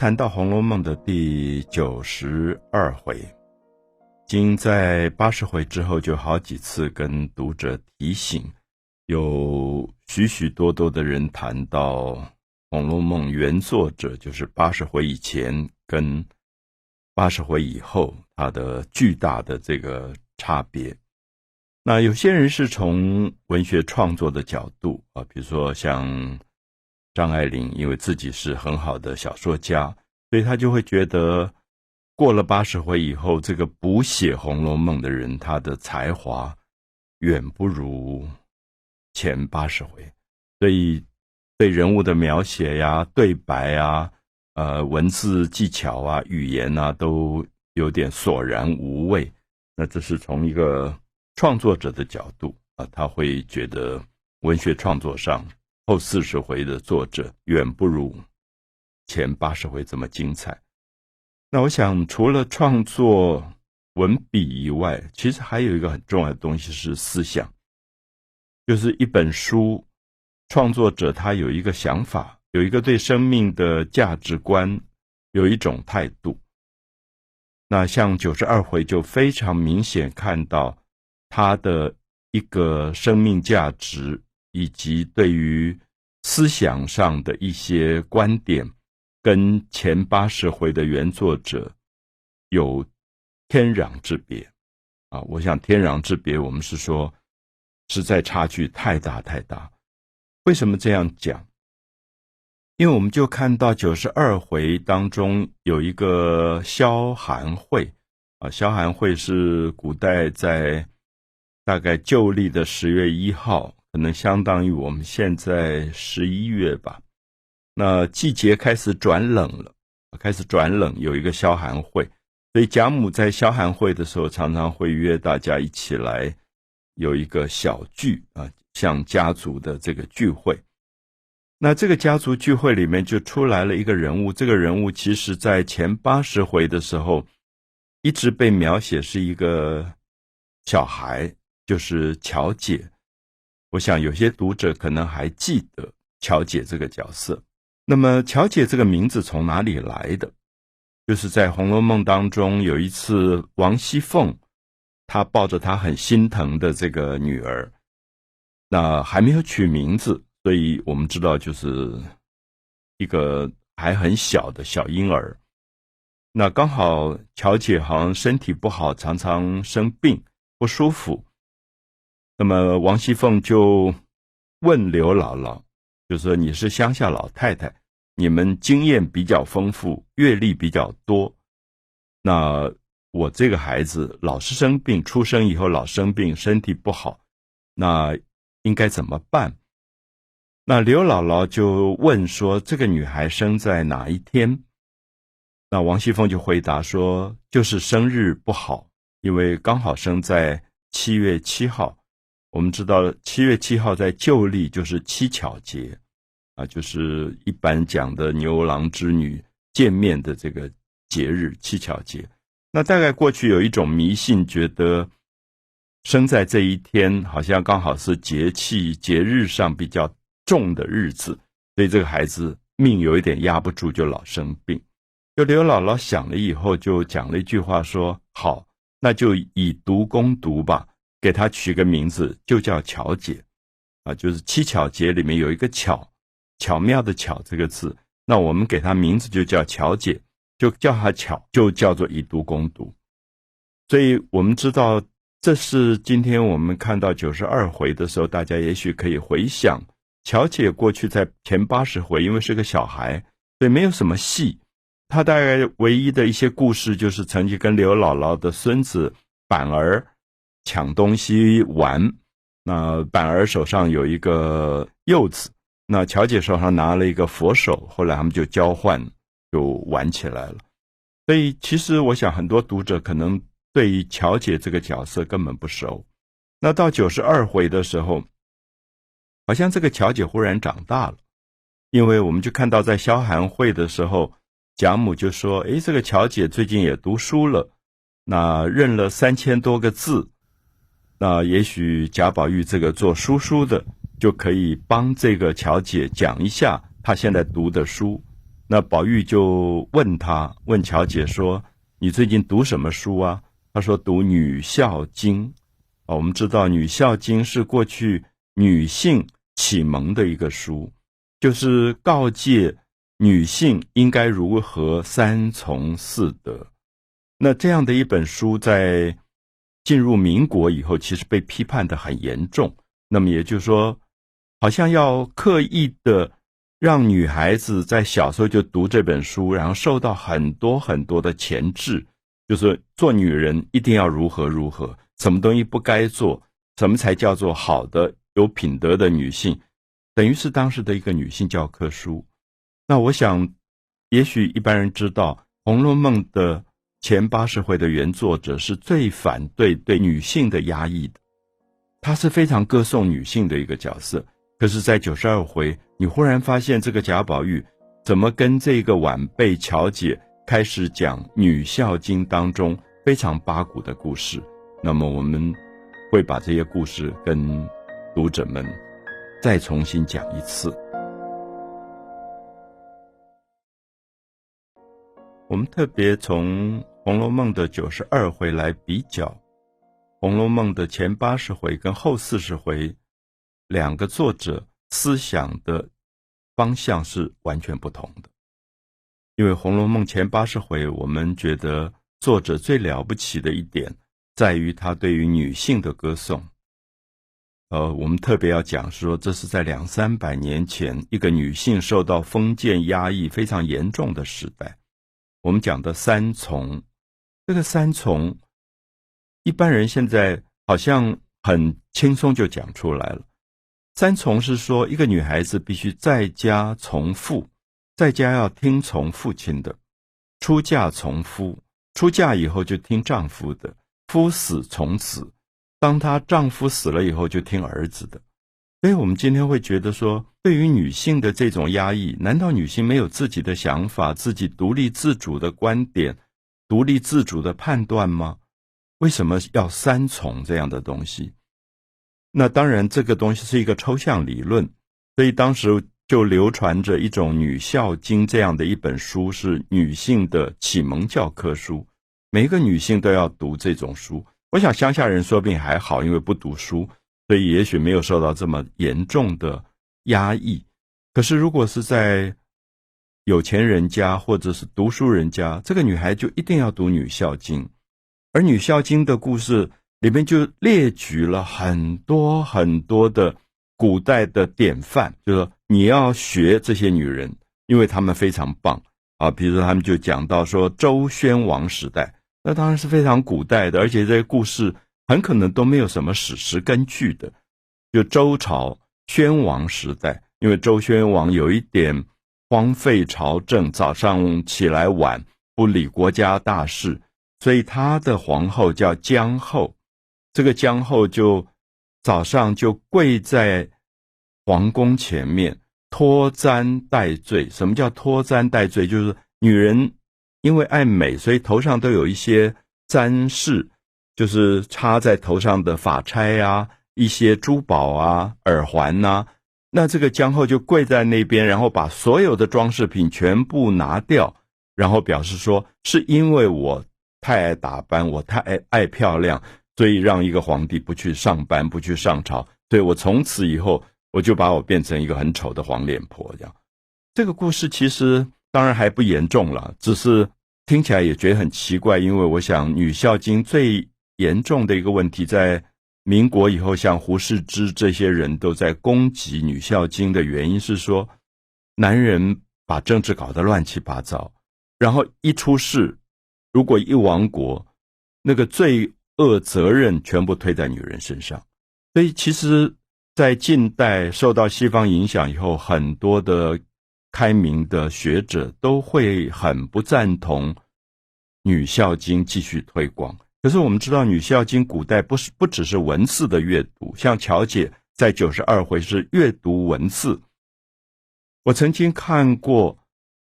谈到《红楼梦》的第九十二回，经在八十回之后，就好几次跟读者提醒，有许许多多的人谈到《红楼梦》原作者，就是八十回以前跟八十回以后，它的巨大的这个差别。那有些人是从文学创作的角度啊，比如说像。张爱玲因为自己是很好的小说家，所以他就会觉得，过了八十回以后，这个补写《红楼梦》的人，他的才华远不如前八十回，所以对人物的描写呀、对白啊、呃文字技巧啊、语言啊，都有点索然无味。那这是从一个创作者的角度啊，他会觉得文学创作上。后四十回的作者远不如前八十回这么精彩。那我想，除了创作文笔以外，其实还有一个很重要的东西是思想，就是一本书创作者他有一个想法，有一个对生命的价值观，有一种态度。那像九十二回就非常明显看到他的一个生命价值。以及对于思想上的一些观点，跟前八十回的原作者有天壤之别啊！我想天壤之别，我们是说实在差距太大太大。为什么这样讲？因为我们就看到九十二回当中有一个萧寒会啊，萧寒会是古代在大概旧历的十月一号。可能相当于我们现在十一月吧，那季节开始转冷了，开始转冷，有一个消寒会，所以贾母在消寒会的时候，常常会约大家一起来有一个小聚啊，像家族的这个聚会。那这个家族聚会里面就出来了一个人物，这个人物其实在前八十回的时候，一直被描写是一个小孩，就是巧姐。我想有些读者可能还记得乔姐这个角色。那么，乔姐这个名字从哪里来的？就是在《红楼梦》当中，有一次王熙凤她抱着她很心疼的这个女儿，那还没有取名字，所以我们知道就是一个还很小的小婴儿。那刚好乔姐好像身体不好，常常生病不舒服。那么王熙凤就问刘姥姥，就说：“你是乡下老太太，你们经验比较丰富，阅历比较多。那我这个孩子老是生病，出生以后老生病，身体不好，那应该怎么办？”那刘姥姥就问说：“这个女孩生在哪一天？”那王熙凤就回答说：“就是生日不好，因为刚好生在七月七号。”我们知道七月七号在旧历就是七巧节，啊，就是一般讲的牛郎织女见面的这个节日七巧节。那大概过去有一种迷信，觉得生在这一天好像刚好是节气节日上比较重的日子，所以这个孩子命有一点压不住，就老生病。就刘姥姥想了以后，就讲了一句话说：“好，那就以毒攻毒吧。”给他取个名字，就叫巧姐，啊，就是七巧节里面有一个巧，巧妙的巧这个字，那我们给他名字就叫巧姐，就叫她巧，就叫做以毒攻毒。所以我们知道，这是今天我们看到九十二回的时候，大家也许可以回想，巧姐过去在前八十回，因为是个小孩，所以没有什么戏，她大概唯一的一些故事就是曾经跟刘姥姥的孙子板儿。抢东西玩，那板儿手上有一个柚子，那乔姐手上拿了一个佛手，后来他们就交换，就玩起来了。所以，其实我想很多读者可能对于乔姐这个角色根本不熟。那到九十二回的时候，好像这个乔姐忽然长大了，因为我们就看到在萧寒会的时候，贾母就说：“哎，这个乔姐最近也读书了，那认了三千多个字。”那也许贾宝玉这个做叔叔的就可以帮这个乔姐讲一下他现在读的书，那宝玉就问他，问乔姐说：“你最近读什么书啊？”他说：“读《女孝经》啊。”我们知道，《女孝经》是过去女性启蒙的一个书，就是告诫女性应该如何三从四德。那这样的一本书，在进入民国以后，其实被批判的很严重。那么也就是说，好像要刻意的让女孩子在小时候就读这本书，然后受到很多很多的钳制，就是做女人一定要如何如何，什么东西不该做，什么才叫做好的有品德的女性，等于是当时的一个女性教科书。那我想，也许一般人知道《红楼梦》的。前八十回的原作者是最反对对女性的压抑的，他是非常歌颂女性的一个角色。可是，在九十二回，你忽然发现这个贾宝玉怎么跟这个晚辈乔姐开始讲《女孝经》当中非常八股的故事。那么，我们会把这些故事跟读者们再重新讲一次。我们特别从。《红楼梦》的九十二回来比较，《红楼梦》的前八十回跟后四十回，两个作者思想的方向是完全不同的。因为《红楼梦》前八十回，我们觉得作者最了不起的一点，在于他对于女性的歌颂。呃，我们特别要讲说，这是在两三百年前，一个女性受到封建压抑非常严重的时代。我们讲的三从。这个三从，一般人现在好像很轻松就讲出来了。三从是说，一个女孩子必须在家从父，在家要听从父亲的；出嫁从夫，出嫁以后就听丈夫的；夫死从子，当她丈夫死了以后就听儿子的。所以我们今天会觉得说，对于女性的这种压抑，难道女性没有自己的想法、自己独立自主的观点？独立自主的判断吗？为什么要三从这样的东西？那当然，这个东西是一个抽象理论，所以当时就流传着一种《女孝经》这样的一本书，是女性的启蒙教科书，每一个女性都要读这种书。我想乡下人说不定还好，因为不读书，所以也许没有受到这么严重的压抑。可是如果是在有钱人家或者是读书人家，这个女孩就一定要读《女孝经》，而《女孝经》的故事里面就列举了很多很多的古代的典范，就说你要学这些女人，因为她们非常棒啊。比如说，他们就讲到说周宣王时代，那当然是非常古代的，而且这些故事很可能都没有什么史实根据的。就周朝宣王时代，因为周宣王有一点。荒废朝政，早上起来晚，不理国家大事，所以他的皇后叫姜后。这个姜后就早上就跪在皇宫前面脱簪戴罪。什么叫脱簪戴罪？就是女人因为爱美，所以头上都有一些簪饰，就是插在头上的发钗啊，一些珠宝啊，耳环呐。那这个江后就跪在那边，然后把所有的装饰品全部拿掉，然后表示说：“是因为我太爱打扮，我太爱爱漂亮，所以让一个皇帝不去上班，不去上朝。对我从此以后，我就把我变成一个很丑的黄脸婆。”这样，这个故事其实当然还不严重了，只是听起来也觉得很奇怪，因为我想《女孝经》最严重的一个问题在。民国以后，像胡适之这些人都在攻击《女孝经》的原因是说，男人把政治搞得乱七八糟，然后一出事，如果一亡国，那个罪恶责任全部推在女人身上。所以，其实，在近代受到西方影响以后，很多的开明的学者都会很不赞同《女孝经》继续推广。可是我们知道，《女孝经》古代不是不只是文字的阅读，像乔姐在九十二回是阅读文字。我曾经看过，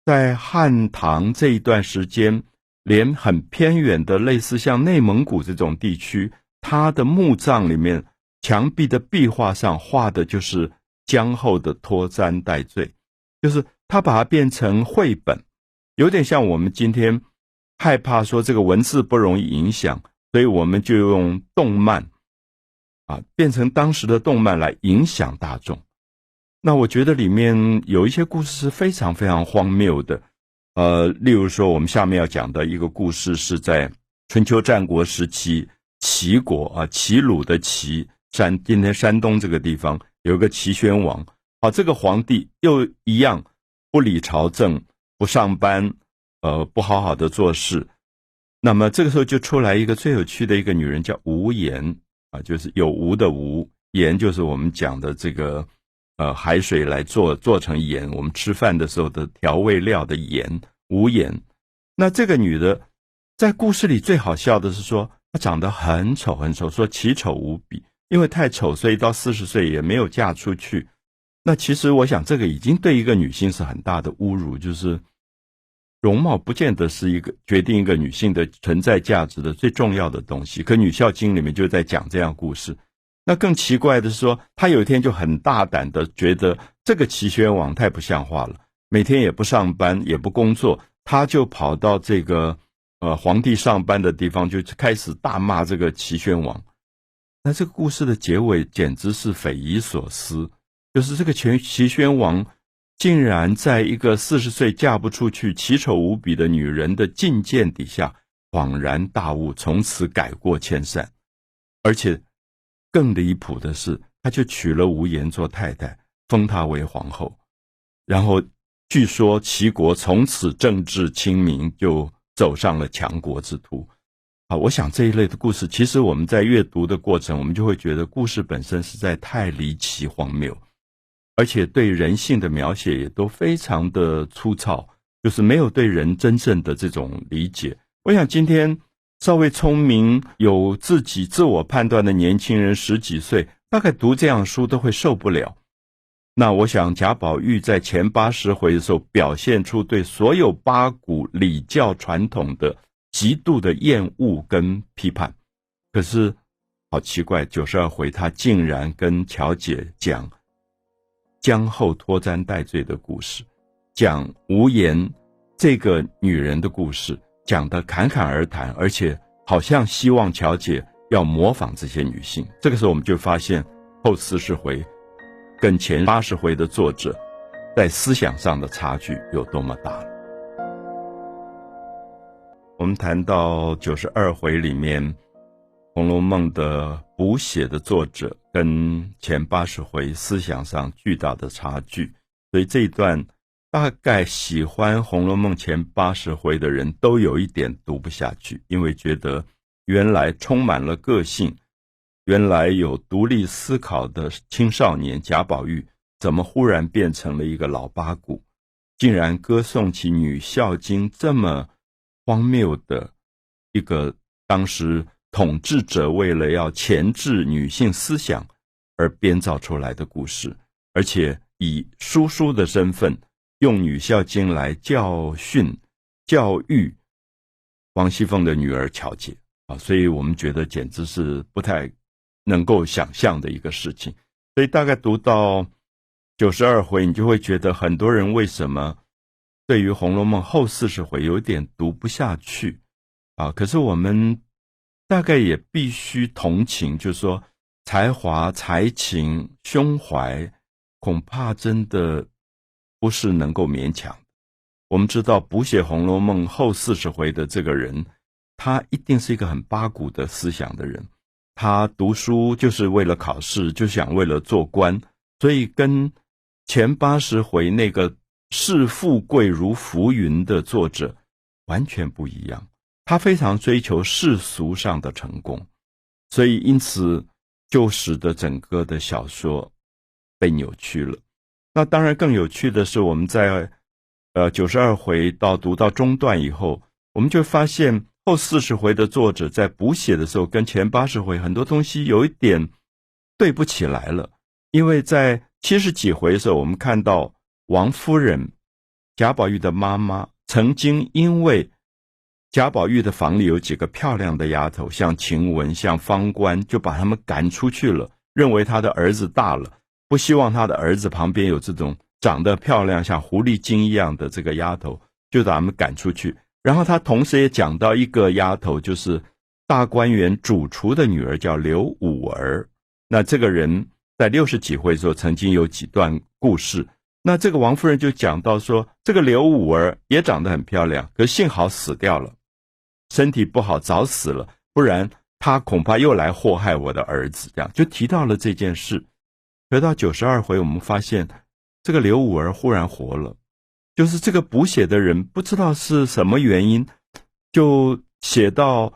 在汉唐这一段时间，连很偏远的类似像内蒙古这种地区，它的墓葬里面墙壁的壁画上画的就是姜后的脱簪戴罪，就是他把它变成绘本，有点像我们今天害怕说这个文字不容易影响，所以我们就用动漫啊，变成当时的动漫来影响大众。那我觉得里面有一些故事是非常非常荒谬的，呃，例如说我们下面要讲的一个故事是在春秋战国时期，齐国啊，齐鲁的齐山，今天山东这个地方有个齐宣王，啊，这个皇帝又一样不理朝政，不上班，呃，不好好的做事，那么这个时候就出来一个最有趣的一个女人，叫无言啊，就是有无的无言，就是我们讲的这个。呃，海水来做做成盐，我们吃饭的时候的调味料的盐，无盐。那这个女的在故事里最好笑的是说，她长得很丑很丑，说奇丑无比，因为太丑，所以到四十岁也没有嫁出去。那其实我想，这个已经对一个女性是很大的侮辱，就是容貌不见得是一个决定一个女性的存在价值的最重要的东西。可《女孝经》里面就在讲这样故事。那更奇怪的是说，他有一天就很大胆的觉得这个齐宣王太不像话了，每天也不上班也不工作，他就跑到这个呃皇帝上班的地方，就开始大骂这个齐宣王。那这个故事的结尾简直是匪夷所思，就是这个齐齐宣王竟然在一个四十岁嫁不出去、奇丑无比的女人的进谏底下恍然大悟，从此改过迁善，而且。更离谱的是，他就娶了无言做太太，封她为皇后，然后据说齐国从此政治清明，就走上了强国之途。啊，我想这一类的故事，其实我们在阅读的过程，我们就会觉得故事本身实在太离奇荒谬，而且对人性的描写也都非常的粗糙，就是没有对人真正的这种理解。我想今天。稍微聪明、有自己自我判断的年轻人，十几岁大概读这样书都会受不了。那我想贾宝玉在前八十回的时候，表现出对所有八股礼教传统的极度的厌恶跟批判。可是好奇怪，九十二回他竟然跟乔姐讲江后拖簪戴罪的故事，讲无言这个女人的故事。讲的侃侃而谈，而且好像希望乔姐要模仿这些女性。这个时候，我们就发现后四十回跟前八十回的作者在思想上的差距有多么大。我们谈到九十二回里面《红楼梦》的补写的作者跟前八十回思想上巨大的差距，所以这一段。大概喜欢《红楼梦》前八十回的人都有一点读不下去，因为觉得原来充满了个性、原来有独立思考的青少年贾宝玉，怎么忽然变成了一个老八股，竟然歌颂起女孝经这么荒谬的一个当时统治者为了要钳制女性思想而编造出来的故事，而且以叔叔的身份。用女孝经来教训、教育王熙凤的女儿乔姐啊，所以我们觉得简直是不太能够想象的一个事情。所以大概读到九十二回，你就会觉得很多人为什么对于《红楼梦》后四十回有点读不下去啊？可是我们大概也必须同情，就是说才华、才情、胸怀，恐怕真的。不是能够勉强。我们知道补写《红楼梦》后四十回的这个人，他一定是一个很八股的思想的人。他读书就是为了考试，就想为了做官，所以跟前八十回那个视富贵如浮云的作者完全不一样。他非常追求世俗上的成功，所以因此就使得整个的小说被扭曲了。那当然，更有趣的是，我们在呃九十二回到读到中段以后，我们就发现后四十回的作者在补写的时候，跟前八十回很多东西有一点对不起来了。因为在七十几回的时候，我们看到王夫人贾宝玉的妈妈曾经因为贾宝玉的房里有几个漂亮的丫头，像晴雯、像芳官，就把他们赶出去了，认为他的儿子大了。不希望他的儿子旁边有这种长得漂亮像狐狸精一样的这个丫头，就把他们赶出去。然后他同时也讲到一个丫头，就是大观园主厨的女儿，叫刘五儿。那这个人在六十几岁时候，曾经有几段故事。那这个王夫人就讲到说，这个刘五儿也长得很漂亮，可幸好死掉了，身体不好早死了，不然他恐怕又来祸害我的儿子。这样就提到了这件事。得到九十二回，我们发现这个刘五儿忽然活了，就是这个补血的人不知道是什么原因，就写到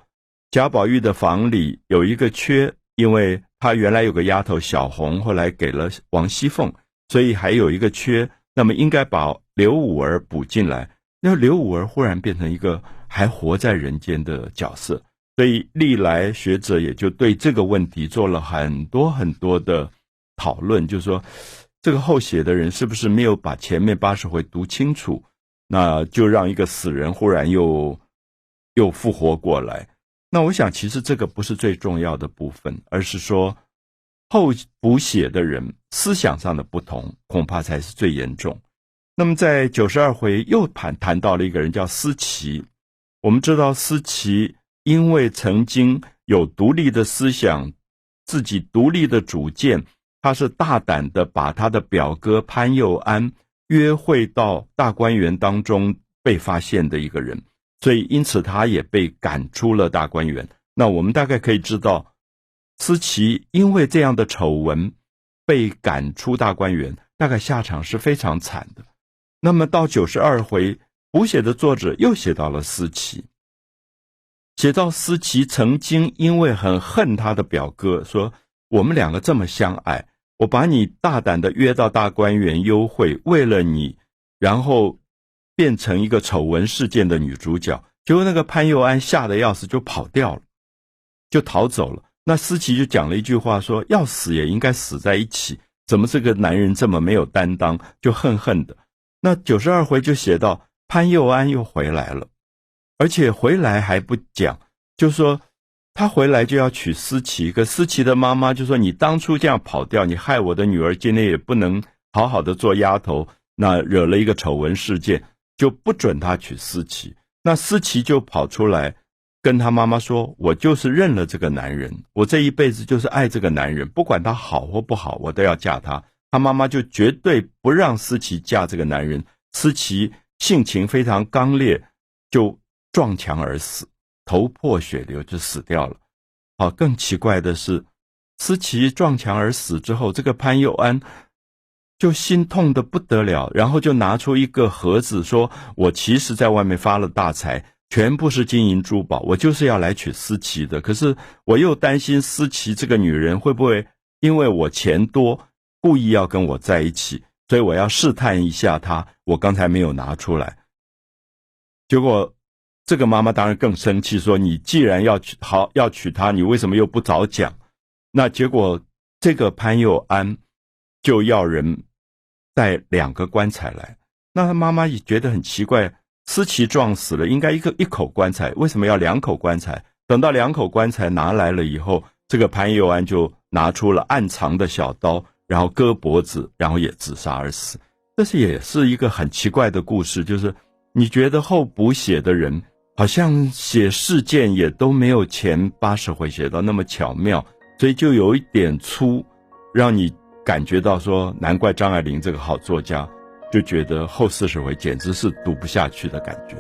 贾宝玉的房里有一个缺，因为他原来有个丫头小红，后来给了王熙凤。所以还有一个缺，那么应该把刘五儿补进来。那刘五儿忽然变成一个还活在人间的角色，所以历来学者也就对这个问题做了很多很多的讨论，就是说这个后写的人是不是没有把前面八十回读清楚，那就让一个死人忽然又又复活过来。那我想，其实这个不是最重要的部分，而是说。后补写的人思想上的不同，恐怕才是最严重。那么在九十二回又谈谈到了一个人叫思齐。我们知道思齐因为曾经有独立的思想，自己独立的主见，他是大胆的把他的表哥潘佑安约会到大观园当中被发现的一个人，所以因此他也被赶出了大观园。那我们大概可以知道。思琪因为这样的丑闻被赶出大观园，大概下场是非常惨的。那么到九十二回补写的作者又写到了思琪，写到思琪曾经因为很恨他的表哥，说我们两个这么相爱，我把你大胆的约到大观园幽会，为了你，然后变成一个丑闻事件的女主角。结果那个潘佑安吓得要死，就跑掉了，就逃走了。那思琪就讲了一句话，说要死也应该死在一起，怎么这个男人这么没有担当，就恨恨的。那九十二回就写到潘佑安又回来了，而且回来还不讲，就说他回来就要娶思琪，可思琪的妈妈就说你当初这样跑掉，你害我的女儿今天也不能好好的做丫头，那惹了一个丑闻事件，就不准他娶思琪。那思琪就跑出来。跟他妈妈说：“我就是认了这个男人，我这一辈子就是爱这个男人，不管他好或不好，我都要嫁他。”他妈妈就绝对不让思琪嫁这个男人。思琪性情非常刚烈，就撞墙而死，头破血流就死掉了。好，更奇怪的是，思琪撞墙而死之后，这个潘佑安就心痛的不得了，然后就拿出一个盒子，说：“我其实在外面发了大财。”全部是金银珠宝，我就是要来娶思琪的。可是我又担心思琪这个女人会不会因为我钱多，故意要跟我在一起，所以我要试探一下她。我刚才没有拿出来，结果这个妈妈当然更生气，说：“你既然要娶好要娶她，你为什么又不早讲？”那结果这个潘佑安就要人带两个棺材来，那他妈妈也觉得很奇怪。思琪撞死了，应该一个一口棺材，为什么要两口棺材？等到两口棺材拿来了以后，这个潘佑安就拿出了暗藏的小刀，然后割脖子，然后也自杀而死。这是也是一个很奇怪的故事，就是你觉得后补写的人好像写事件也都没有前八十回写到那么巧妙，所以就有一点粗，让你感觉到说，难怪张爱玲这个好作家。就觉得后四十回简直是读不下去的感觉。